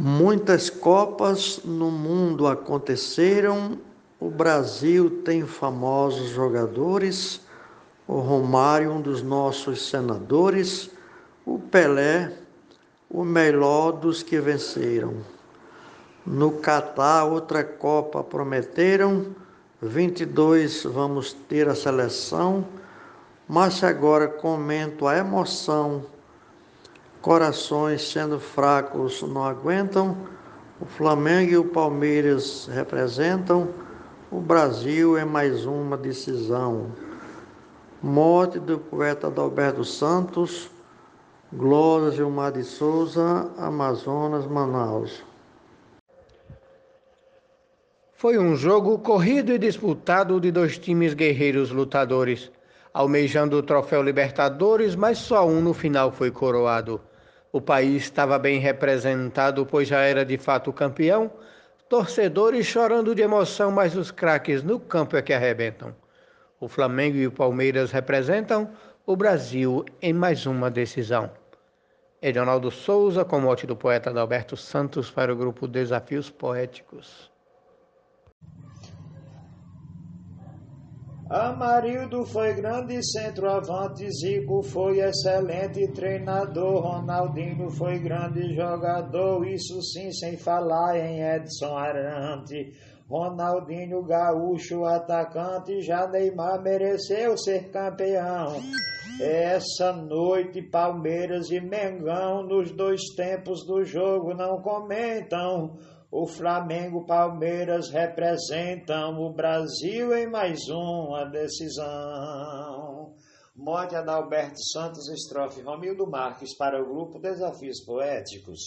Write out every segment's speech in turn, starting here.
Muitas Copas no mundo aconteceram. O Brasil tem famosos jogadores. O Romário, um dos nossos senadores. O Pelé, o melhor dos que venceram. No Catar, outra Copa prometeram. 22 vamos ter a seleção. Mas agora comento a emoção corações sendo fracos não aguentam, o Flamengo e o Palmeiras representam, o Brasil é mais uma decisão. Morte do poeta Adalberto Santos, Glória Gilmar de Souza, Amazonas, Manaus. Foi um jogo corrido e disputado de dois times guerreiros lutadores, almejando o troféu Libertadores, mas só um no final foi coroado. O país estava bem representado, pois já era de fato campeão. Torcedores chorando de emoção, mas os craques no campo é que arrebentam. O Flamengo e o Palmeiras representam o Brasil em mais uma decisão. Edionaldo Souza, com mote do poeta Adalberto Santos para o grupo Desafios Poéticos. Amarildo foi grande centroavante, Zico foi excelente treinador, Ronaldinho foi grande jogador, isso sim sem falar em Edson Arante. Ronaldinho Gaúcho atacante, já Neymar mereceu ser campeão. Essa noite Palmeiras e Mengão nos dois tempos do jogo não comentam. O Flamengo Palmeiras representam o Brasil em mais uma decisão. Morte Adalberto Santos, estrofe Romildo Marques para o grupo Desafios Poéticos.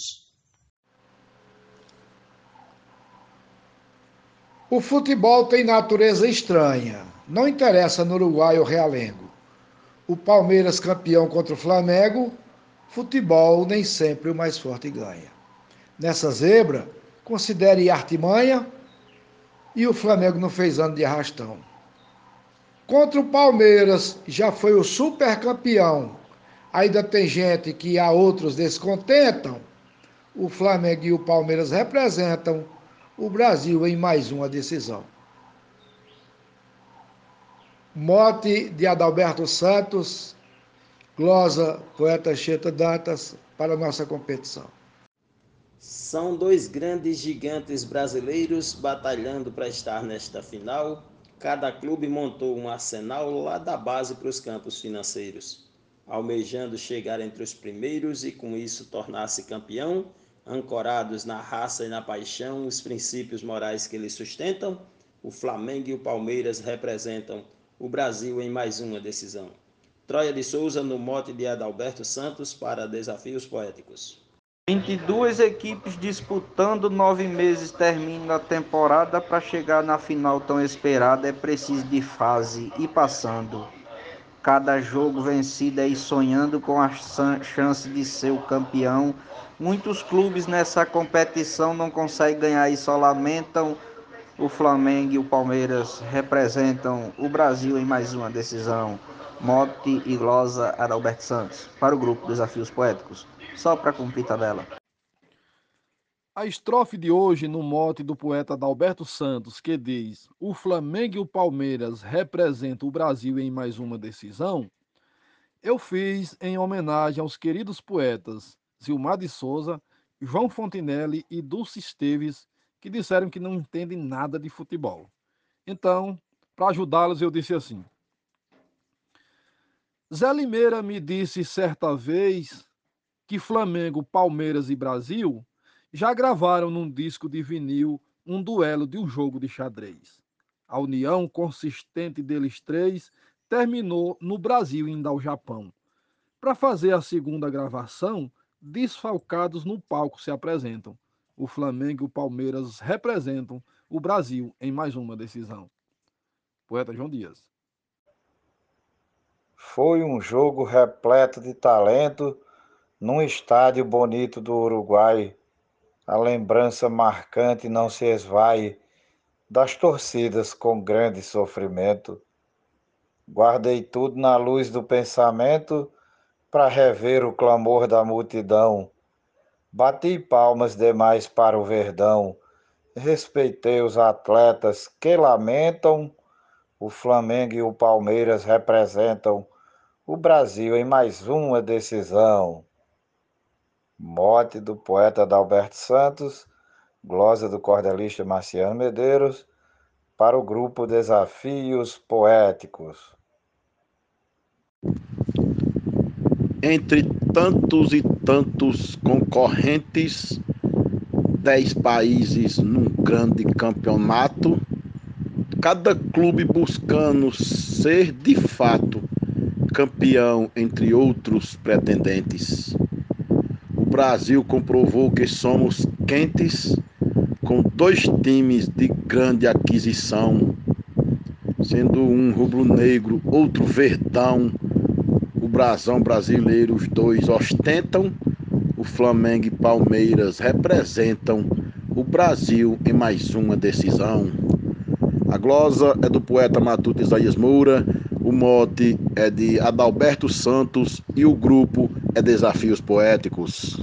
O futebol tem natureza estranha. Não interessa no Uruguai ou Realengo. O Palmeiras campeão contra o Flamengo, futebol nem sempre o mais forte ganha. Nessa zebra, considere artimanha e o Flamengo não fez ano de arrastão. Contra o Palmeiras, já foi o super campeão. Ainda tem gente que a outros descontentam. O Flamengo e o Palmeiras representam o Brasil em mais uma decisão. Mote de Adalberto Santos, glosa poeta Cheta Dantas, para nossa competição. São dois grandes gigantes brasileiros batalhando para estar nesta final. Cada clube montou um arsenal lá da base para os campos financeiros, almejando chegar entre os primeiros e com isso tornar-se campeão, ancorados na raça e na paixão, os princípios morais que eles sustentam. O Flamengo e o Palmeiras representam o Brasil em mais uma decisão. Troia de Souza no mote de Adalberto Santos para Desafios Poéticos. 22 equipes disputando nove meses termina a temporada para chegar na final tão esperada é preciso de fase e passando. Cada jogo vencido e sonhando com a chance de ser o campeão. Muitos clubes nessa competição não conseguem ganhar e só lamentam. O Flamengo e o Palmeiras representam o Brasil em mais uma decisão. Mote e glosa Adalberto Santos para o grupo Desafios Poéticos só para cumprir tabela. A estrofe de hoje, no mote do poeta Adalberto Santos, que diz: O Flamengo e o Palmeiras representam o Brasil em mais uma decisão, eu fiz em homenagem aos queridos poetas Zilmar de Souza, João Fontinelli e Dulce Esteves, que disseram que não entendem nada de futebol. Então, para ajudá-los, eu disse assim: Zé Limeira me disse certa vez que Flamengo, Palmeiras e Brasil já gravaram num disco de vinil um duelo de um jogo de xadrez. A união consistente deles três terminou no Brasil indo ao Japão. Para fazer a segunda gravação, desfalcados no palco se apresentam. O Flamengo e o Palmeiras representam o Brasil em mais uma decisão. Poeta João Dias. Foi um jogo repleto de talento num estádio bonito do Uruguai, a lembrança marcante não se esvai das torcidas com grande sofrimento. Guardei tudo na luz do pensamento para rever o clamor da multidão. Bati palmas demais para o Verdão, respeitei os atletas que lamentam. O Flamengo e o Palmeiras representam o Brasil em mais uma decisão. Mote do poeta Adalberto Santos, glosa do cordelista Marciano Medeiros, para o grupo Desafios Poéticos. Entre tantos e tantos concorrentes, dez países num grande campeonato, cada clube buscando ser de fato campeão entre outros pretendentes. O Brasil comprovou que somos quentes com dois times de grande aquisição, sendo um rubro-negro, outro verdão brasão brasileiro, os dois ostentam, o Flamengo e Palmeiras representam o Brasil em mais uma decisão. A glosa é do poeta matuto Isaías Moura, o mote é de Adalberto Santos e o grupo é Desafios Poéticos.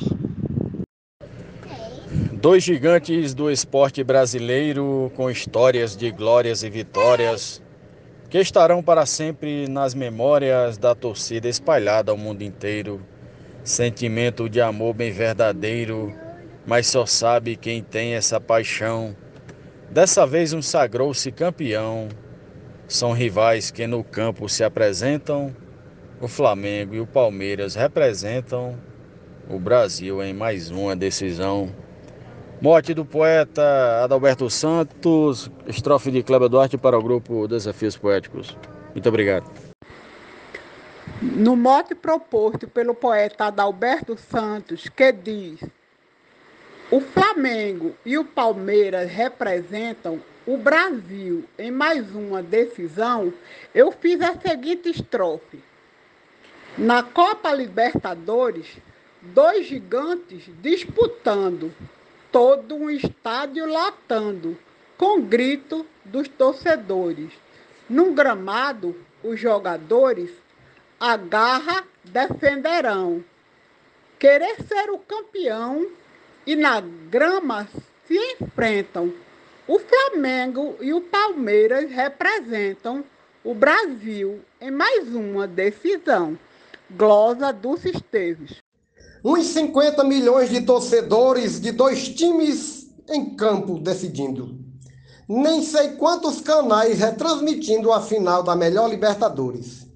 Dois gigantes do esporte brasileiro com histórias de glórias e vitórias que estarão para sempre nas memórias da torcida espalhada ao mundo inteiro. Sentimento de amor bem verdadeiro, mas só sabe quem tem essa paixão. Dessa vez um sagrou-se campeão. São rivais que no campo se apresentam. O Flamengo e o Palmeiras representam o Brasil em mais uma decisão. Morte do poeta Adalberto Santos, estrofe de Cléber Duarte para o grupo Desafios Poéticos. Muito obrigado. No mote proposto pelo poeta Adalberto Santos, que diz: O Flamengo e o Palmeiras representam o Brasil em mais uma decisão, eu fiz a seguinte estrofe. Na Copa Libertadores, dois gigantes disputando todo um estádio lotando, com grito dos torcedores. Num gramado, os jogadores a garra defenderão. Querer ser o campeão e na grama se enfrentam. O Flamengo e o Palmeiras representam o Brasil em mais uma decisão. Glosa dos Esteves uns 50 milhões de torcedores de dois times em campo decidindo. Nem sei quantos canais retransmitindo a final da melhor Libertadores.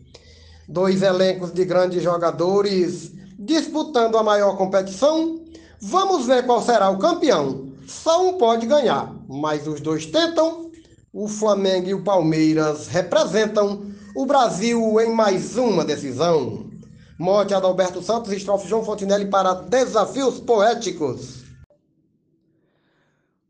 Dois elencos de grandes jogadores disputando a maior competição. Vamos ver qual será o campeão. Só um pode ganhar, mas os dois tentam. O Flamengo e o Palmeiras representam o Brasil em mais uma decisão. Morte Adalberto Santos, estrofe João Fontinelli para Desafios Poéticos.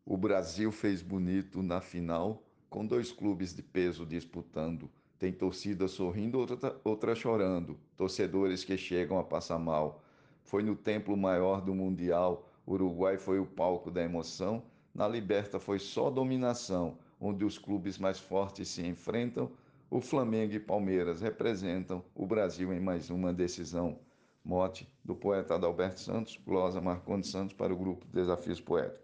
O Brasil fez bonito na final, com dois clubes de peso disputando. Tem torcida sorrindo, outra, outra chorando. Torcedores que chegam a passar mal. Foi no templo maior do Mundial. Uruguai foi o palco da emoção. Na Liberta foi só dominação, onde os clubes mais fortes se enfrentam o Flamengo e Palmeiras representam o Brasil em mais uma decisão. Mote do poeta Adalberto Santos, glosa Marcondes Santos para o grupo Desafios Poéticos.